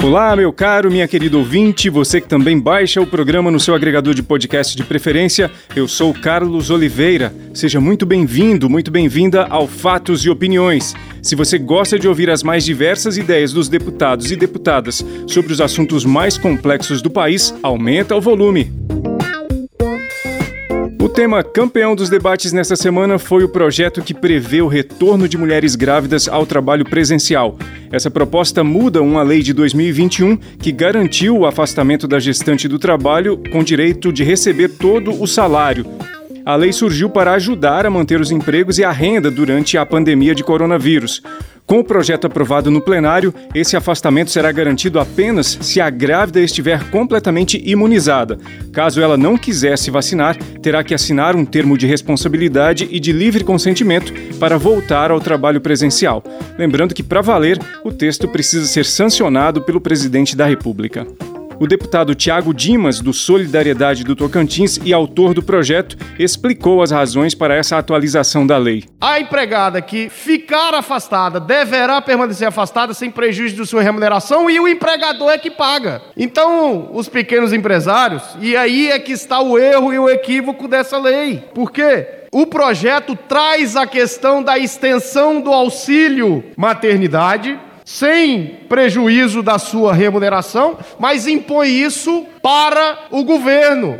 Olá, meu caro, minha querida ouvinte, você que também baixa o programa no seu agregador de podcast de preferência. Eu sou Carlos Oliveira. Seja muito bem-vindo, muito bem-vinda ao Fatos e Opiniões. Se você gosta de ouvir as mais diversas ideias dos deputados e deputadas sobre os assuntos mais complexos do país, aumenta o volume. O tema campeão dos debates nesta semana foi o projeto que prevê o retorno de mulheres grávidas ao trabalho presencial. Essa proposta muda uma lei de 2021 que garantiu o afastamento da gestante do trabalho com direito de receber todo o salário. A lei surgiu para ajudar a manter os empregos e a renda durante a pandemia de coronavírus. Com o projeto aprovado no plenário, esse afastamento será garantido apenas se a grávida estiver completamente imunizada. Caso ela não quiser se vacinar, terá que assinar um termo de responsabilidade e de livre consentimento para voltar ao trabalho presencial. Lembrando que, para valer, o texto precisa ser sancionado pelo presidente da República. O deputado Tiago Dimas, do Solidariedade do Tocantins e autor do projeto, explicou as razões para essa atualização da lei. A empregada que ficar afastada deverá permanecer afastada sem prejuízo de sua remuneração e o empregador é que paga. Então, os pequenos empresários, e aí é que está o erro e o equívoco dessa lei. Por quê? O projeto traz a questão da extensão do auxílio maternidade sem prejuízo da sua remuneração, mas impõe isso para o governo.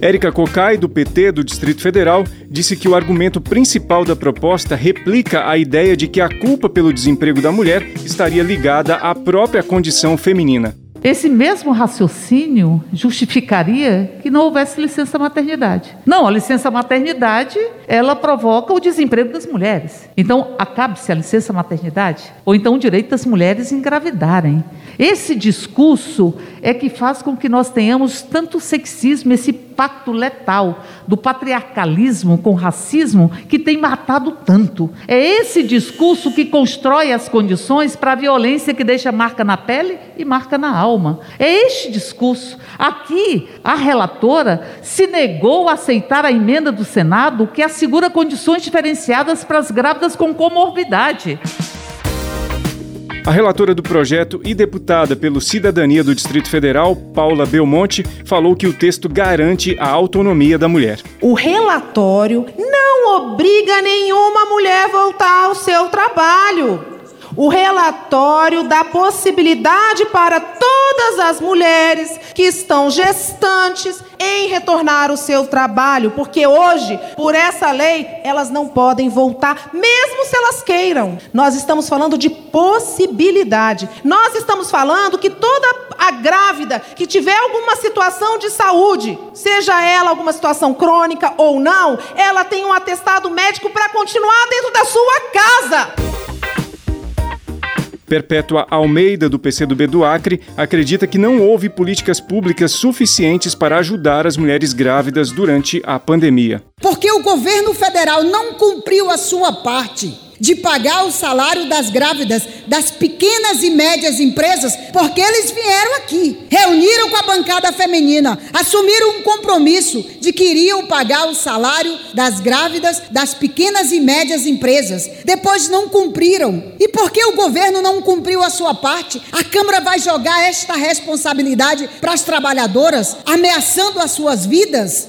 Érica Cocai, do PT do Distrito Federal, disse que o argumento principal da proposta replica a ideia de que a culpa pelo desemprego da mulher estaria ligada à própria condição feminina. Esse mesmo raciocínio justificaria que não houvesse licença maternidade. Não, a licença maternidade, ela provoca o desemprego das mulheres. Então, acabe-se a licença maternidade? Ou então o direito das mulheres engravidarem. Esse discurso é que faz com que nós tenhamos tanto sexismo, esse pacto letal do patriarcalismo com racismo que tem matado tanto. É esse discurso que constrói as condições para a violência que deixa marca na pele e marca na alma. É este discurso. Aqui, a relatora se negou a aceitar a emenda do Senado que assegura condições diferenciadas para as grávidas com comorbidade. A relatora do projeto e deputada pelo Cidadania do Distrito Federal, Paula Belmonte, falou que o texto garante a autonomia da mulher. O relatório não obriga nenhuma mulher a voltar ao seu trabalho. O relatório dá possibilidade para todas as mulheres que estão gestantes em retornar ao seu trabalho, porque hoje, por essa lei, elas não podem voltar, mesmo se elas queiram. Nós estamos falando de possibilidade. Nós estamos falando que toda a grávida que tiver alguma situação de saúde, seja ela alguma situação crônica ou não, ela tem um atestado médico para continuar dentro da sua casa. Perpétua Almeida, do PCdoB do Acre, acredita que não houve políticas públicas suficientes para ajudar as mulheres grávidas durante a pandemia. Porque o governo federal não cumpriu a sua parte de pagar o salário das grávidas das pequenas e médias empresas, porque eles vieram aqui, reuniram com a bancada feminina, assumiram um compromisso de que iriam pagar o salário das grávidas das pequenas e médias empresas. Depois não cumpriram. E porque o governo não cumpriu a sua parte, a Câmara vai jogar esta responsabilidade para as trabalhadoras, ameaçando as suas vidas?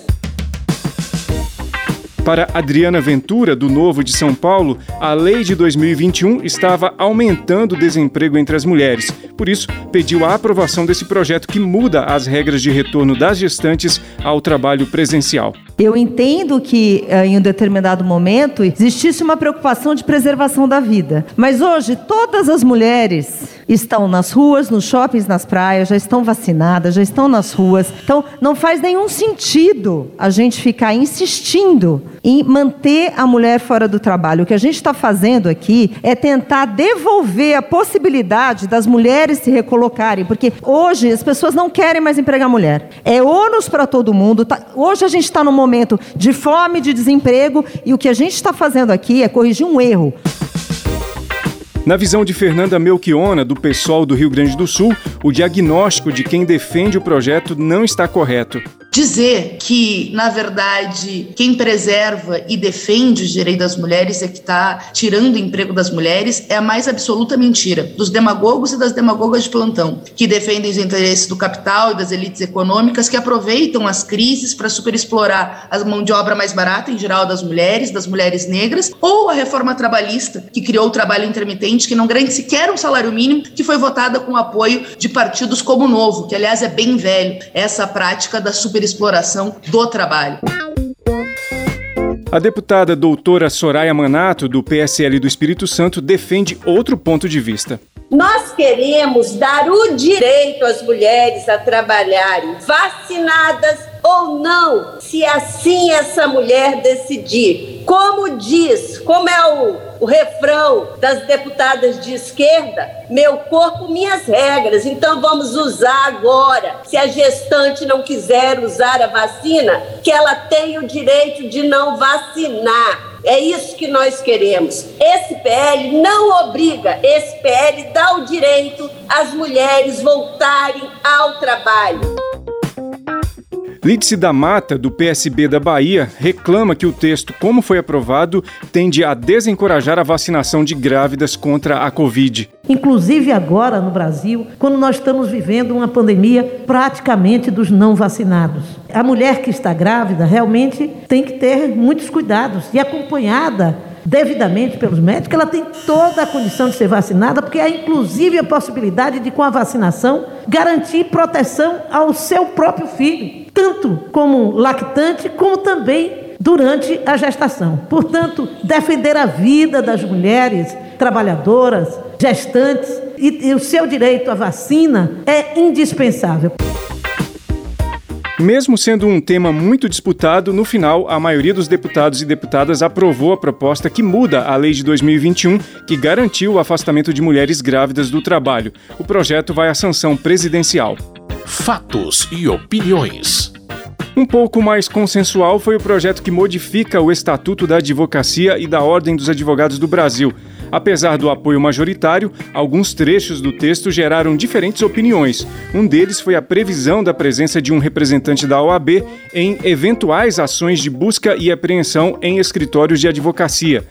Para Adriana Ventura, do Novo de São Paulo, a lei de 2021 estava aumentando o desemprego entre as mulheres. Por isso, pediu a aprovação desse projeto que muda as regras de retorno das gestantes ao trabalho presencial. Eu entendo que eh, em um determinado momento existisse uma preocupação de preservação da vida. Mas hoje, todas as mulheres estão nas ruas, nos shoppings, nas praias, já estão vacinadas, já estão nas ruas. Então, não faz nenhum sentido a gente ficar insistindo em manter a mulher fora do trabalho. O que a gente está fazendo aqui é tentar devolver a possibilidade das mulheres se recolocarem, porque hoje as pessoas não querem mais empregar mulher. É ônus para todo mundo. Tá, hoje a gente está num momento de fome, de desemprego, e o que a gente está fazendo aqui é corrigir um erro. Na visão de Fernanda Melchiona, do PSOL do Rio Grande do Sul, o diagnóstico de quem defende o projeto não está correto. Dizer que, na verdade, quem preserva e defende os direitos das mulheres é que está tirando o emprego das mulheres é a mais absoluta mentira dos demagogos e das demagogas de plantão, que defendem os interesses do capital e das elites econômicas que aproveitam as crises para superexplorar a mão de obra mais barata, em geral das mulheres, das mulheres negras, ou a reforma trabalhista, que criou o trabalho intermitente, que não garante sequer um salário mínimo, que foi votada com o apoio de partidos como o Novo, que aliás é bem velho, essa prática da super exploração do trabalho. A deputada doutora Soraya Manato, do PSL do Espírito Santo, defende outro ponto de vista. Nós queremos dar o direito às mulheres a trabalharem vacinadas ou não, se assim essa mulher decidir. Como diz, como é o, o refrão das deputadas de esquerda, meu corpo, minhas regras. Então vamos usar agora. Se a gestante não quiser usar a vacina, que ela tenha o direito de não vacinar. É isso que nós queremos. Esse PL não obriga, esse PL dá o direito às mulheres voltarem ao trabalho. Lídice da Mata, do PSB da Bahia, reclama que o texto, como foi aprovado, tende a desencorajar a vacinação de grávidas contra a Covid. Inclusive agora no Brasil, quando nós estamos vivendo uma pandemia praticamente dos não vacinados. A mulher que está grávida realmente tem que ter muitos cuidados e acompanhada devidamente pelos médicos, ela tem toda a condição de ser vacinada, porque há inclusive a possibilidade de, com a vacinação, garantir proteção ao seu próprio filho tanto como lactante, como também durante a gestação. Portanto, defender a vida das mulheres trabalhadoras, gestantes e, e o seu direito à vacina é indispensável. Mesmo sendo um tema muito disputado, no final, a maioria dos deputados e deputadas aprovou a proposta que muda a lei de 2021, que garantiu o afastamento de mulheres grávidas do trabalho. O projeto vai à sanção presidencial fatos e opiniões. Um pouco mais consensual foi o projeto que modifica o Estatuto da Advocacia e da Ordem dos Advogados do Brasil. Apesar do apoio majoritário, alguns trechos do texto geraram diferentes opiniões. Um deles foi a previsão da presença de um representante da OAB em eventuais ações de busca e apreensão em escritórios de advocacia.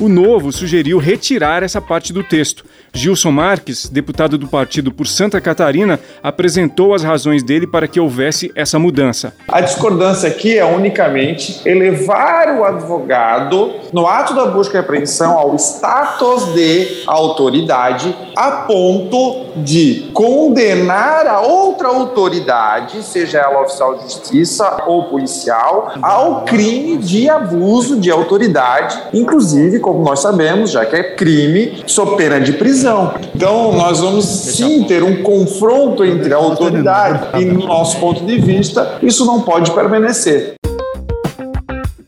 O Novo sugeriu retirar essa parte do texto. Gilson Marques, deputado do partido por Santa Catarina, apresentou as razões dele para que houvesse essa mudança. A discordância aqui é unicamente elevar o advogado, no ato da busca e apreensão, ao status de autoridade, a ponto de condenar a outra autoridade, seja ela oficial de justiça ou policial, ao crime de abuso de autoridade, inclusive como nós sabemos, já que é crime, sob pena de prisão. Então, nós vamos sim ter um confronto entre a autoridade e, no nosso ponto de vista, isso não pode permanecer.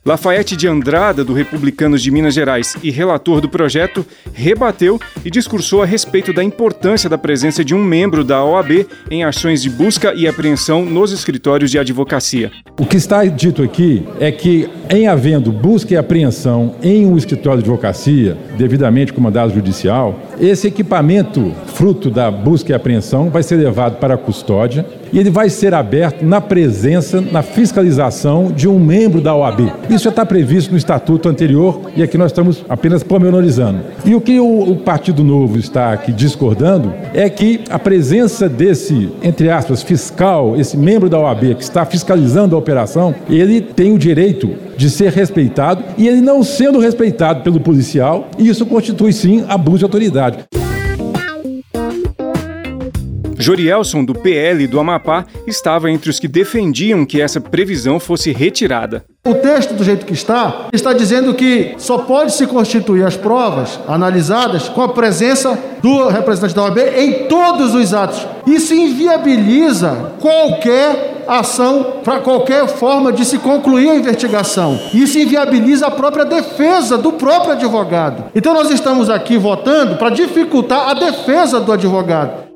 Lafayette de Andrada, do Republicanos de Minas Gerais e relator do projeto, rebateu e discursou a respeito da importância da presença de um membro da OAB em ações de busca e apreensão nos escritórios de advocacia. O que está dito aqui é que, em havendo busca e apreensão em um escritório de advocacia, devidamente comandado judicial, esse equipamento, fruto da busca e apreensão, vai ser levado para a custódia e ele vai ser aberto na presença, na fiscalização de um membro da OAB. Isso já está previsto no estatuto anterior e aqui nós estamos apenas pormenorizando. E o que o, o Partido Novo está aqui discordando é que a presença desse, entre aspas, fiscal, esse membro da OAB que está fiscalizando a operação, ele tem o direito de ser respeitado e ele não sendo respeitado pelo policial, isso constitui sim abuso de autoridade. Jorielson, do PL do Amapá, estava entre os que defendiam que essa previsão fosse retirada. O texto, do jeito que está, está dizendo que só pode se constituir as provas analisadas com a presença do representante da OAB em todos os atos. Isso inviabiliza qualquer ação para qualquer forma de se concluir a investigação. Isso inviabiliza a própria defesa do próprio advogado. Então nós estamos aqui votando para dificultar a defesa do advogado.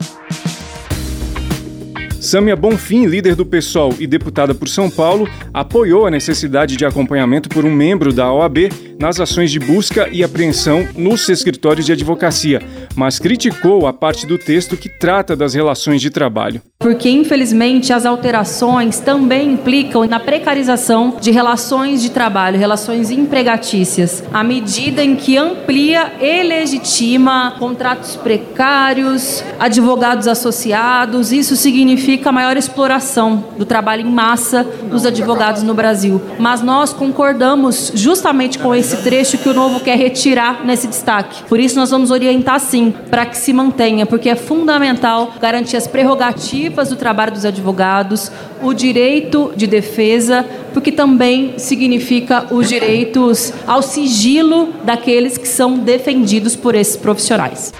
Sâmia Bonfim, líder do PSOL e deputada por São Paulo, apoiou a necessidade de acompanhamento por um membro da OAB nas ações de busca e apreensão nos escritórios de advocacia, mas criticou a parte do texto que trata das relações de trabalho. Porque, infelizmente, as alterações também implicam na precarização de relações de trabalho, relações empregatícias, à medida em que amplia e legitima contratos precários, advogados associados. Isso significa maior exploração do trabalho em massa dos advogados no Brasil. Mas nós concordamos justamente com esse trecho que o novo quer retirar nesse destaque. Por isso, nós vamos orientar sim para que se mantenha, porque é fundamental garantir as prerrogativas do trabalho dos advogados, o direito de defesa, porque também significa os direitos ao sigilo daqueles que são defendidos por esses profissionais.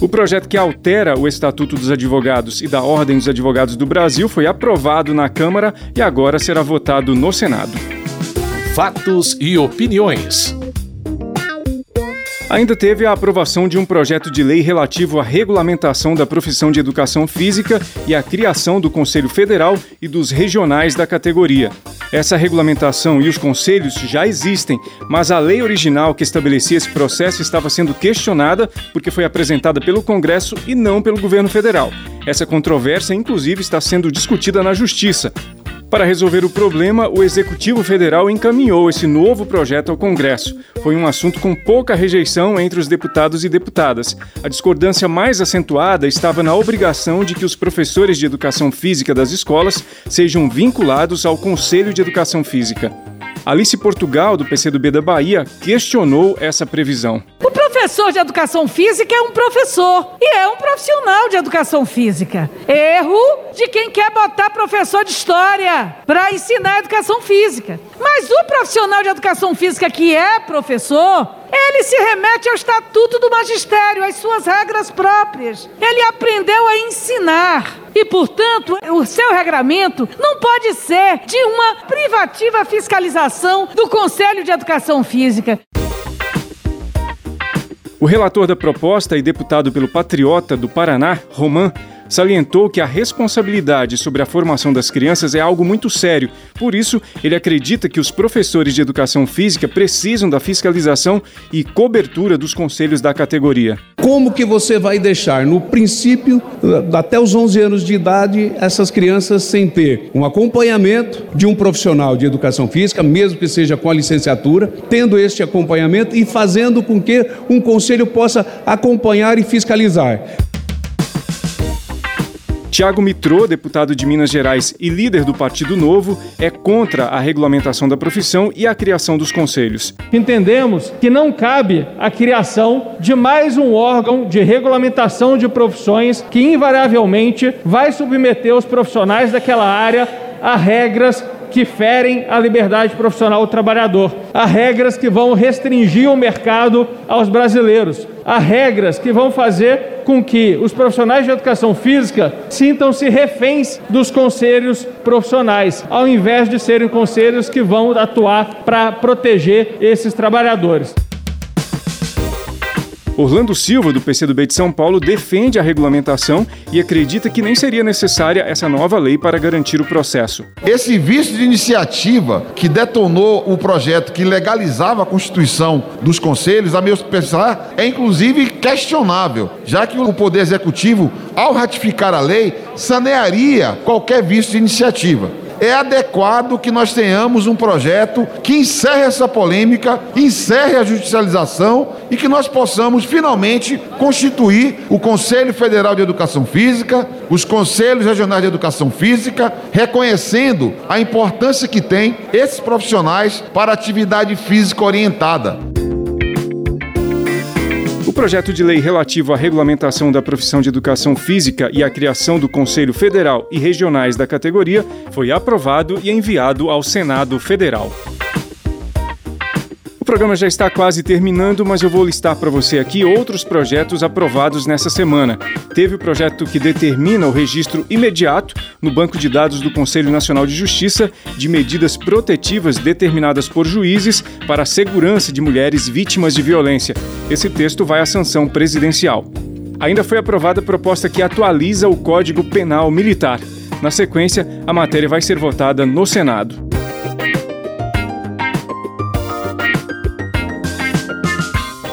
O projeto que altera o Estatuto dos Advogados e da Ordem dos Advogados do Brasil foi aprovado na Câmara e agora será votado no Senado fatos e opiniões. Ainda teve a aprovação de um projeto de lei relativo à regulamentação da profissão de educação física e à criação do Conselho Federal e dos regionais da categoria. Essa regulamentação e os conselhos já existem, mas a lei original que estabelecia esse processo estava sendo questionada porque foi apresentada pelo Congresso e não pelo governo federal. Essa controvérsia, inclusive, está sendo discutida na Justiça. Para resolver o problema, o Executivo Federal encaminhou esse novo projeto ao Congresso. Foi um assunto com pouca rejeição entre os deputados e deputadas. A discordância mais acentuada estava na obrigação de que os professores de educação física das escolas sejam vinculados ao Conselho de Educação Física. Alice Portugal, do PCdoB da Bahia, questionou essa previsão. Professor de educação física é um professor e é um profissional de educação física. Erro de quem quer botar professor de história para ensinar educação física. Mas o profissional de educação física que é professor, ele se remete ao estatuto do magistério, às suas regras próprias. Ele aprendeu a ensinar. E, portanto, o seu regramento não pode ser de uma privativa fiscalização do Conselho de Educação Física. O relator da proposta e deputado pelo Patriota do Paraná, Roman, salientou que a responsabilidade sobre a formação das crianças é algo muito sério. Por isso, ele acredita que os professores de educação física precisam da fiscalização e cobertura dos conselhos da categoria. Como que você vai deixar no princípio até os 11 anos de idade essas crianças sem ter um acompanhamento de um profissional de educação física, mesmo que seja com a licenciatura, tendo este acompanhamento e fazendo com que um conselho possa acompanhar e fiscalizar. Tiago Mitrô, deputado de Minas Gerais e líder do Partido Novo, é contra a regulamentação da profissão e a criação dos conselhos. Entendemos que não cabe a criação de mais um órgão de regulamentação de profissões que invariavelmente vai submeter os profissionais daquela área a regras que ferem a liberdade profissional do trabalhador, a regras que vão restringir o mercado aos brasileiros, a regras que vão fazer com que os profissionais de educação física sintam-se reféns dos conselhos profissionais, ao invés de serem conselhos que vão atuar para proteger esses trabalhadores. Orlando Silva, do PCdoB de São Paulo, defende a regulamentação e acredita que nem seria necessária essa nova lei para garantir o processo. Esse vício de iniciativa que detonou o projeto que legalizava a constituição dos conselhos, a meu pensar, é inclusive questionável, já que o Poder Executivo, ao ratificar a lei, sanearia qualquer vício de iniciativa é adequado que nós tenhamos um projeto que encerre essa polêmica, encerre a judicialização e que nós possamos finalmente constituir o Conselho Federal de Educação Física, os Conselhos Regionais de Educação Física, reconhecendo a importância que tem esses profissionais para a atividade física orientada projeto de lei relativo à regulamentação da profissão de educação física e à criação do Conselho Federal e regionais da categoria foi aprovado e enviado ao Senado Federal programa já está quase terminando, mas eu vou listar para você aqui outros projetos aprovados nessa semana. Teve o projeto que determina o registro imediato no banco de dados do Conselho Nacional de Justiça de medidas protetivas determinadas por juízes para a segurança de mulheres vítimas de violência. Esse texto vai à sanção presidencial. Ainda foi aprovada a proposta que atualiza o Código Penal Militar. Na sequência, a matéria vai ser votada no Senado.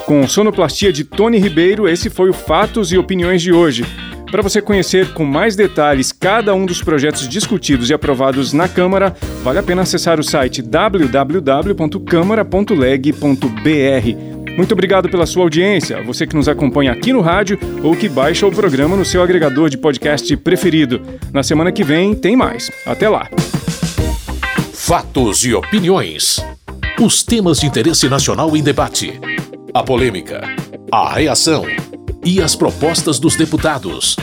Com sonoplastia de Tony Ribeiro, esse foi o Fatos e Opiniões de hoje. Para você conhecer com mais detalhes cada um dos projetos discutidos e aprovados na Câmara, vale a pena acessar o site www.câmara.leg.br. Muito obrigado pela sua audiência, você que nos acompanha aqui no rádio ou que baixa o programa no seu agregador de podcast preferido. Na semana que vem tem mais. Até lá. Fatos e opiniões. Os temas de interesse nacional em debate. A polêmica, a reação e as propostas dos deputados.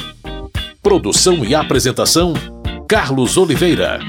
Produção e apresentação: Carlos Oliveira.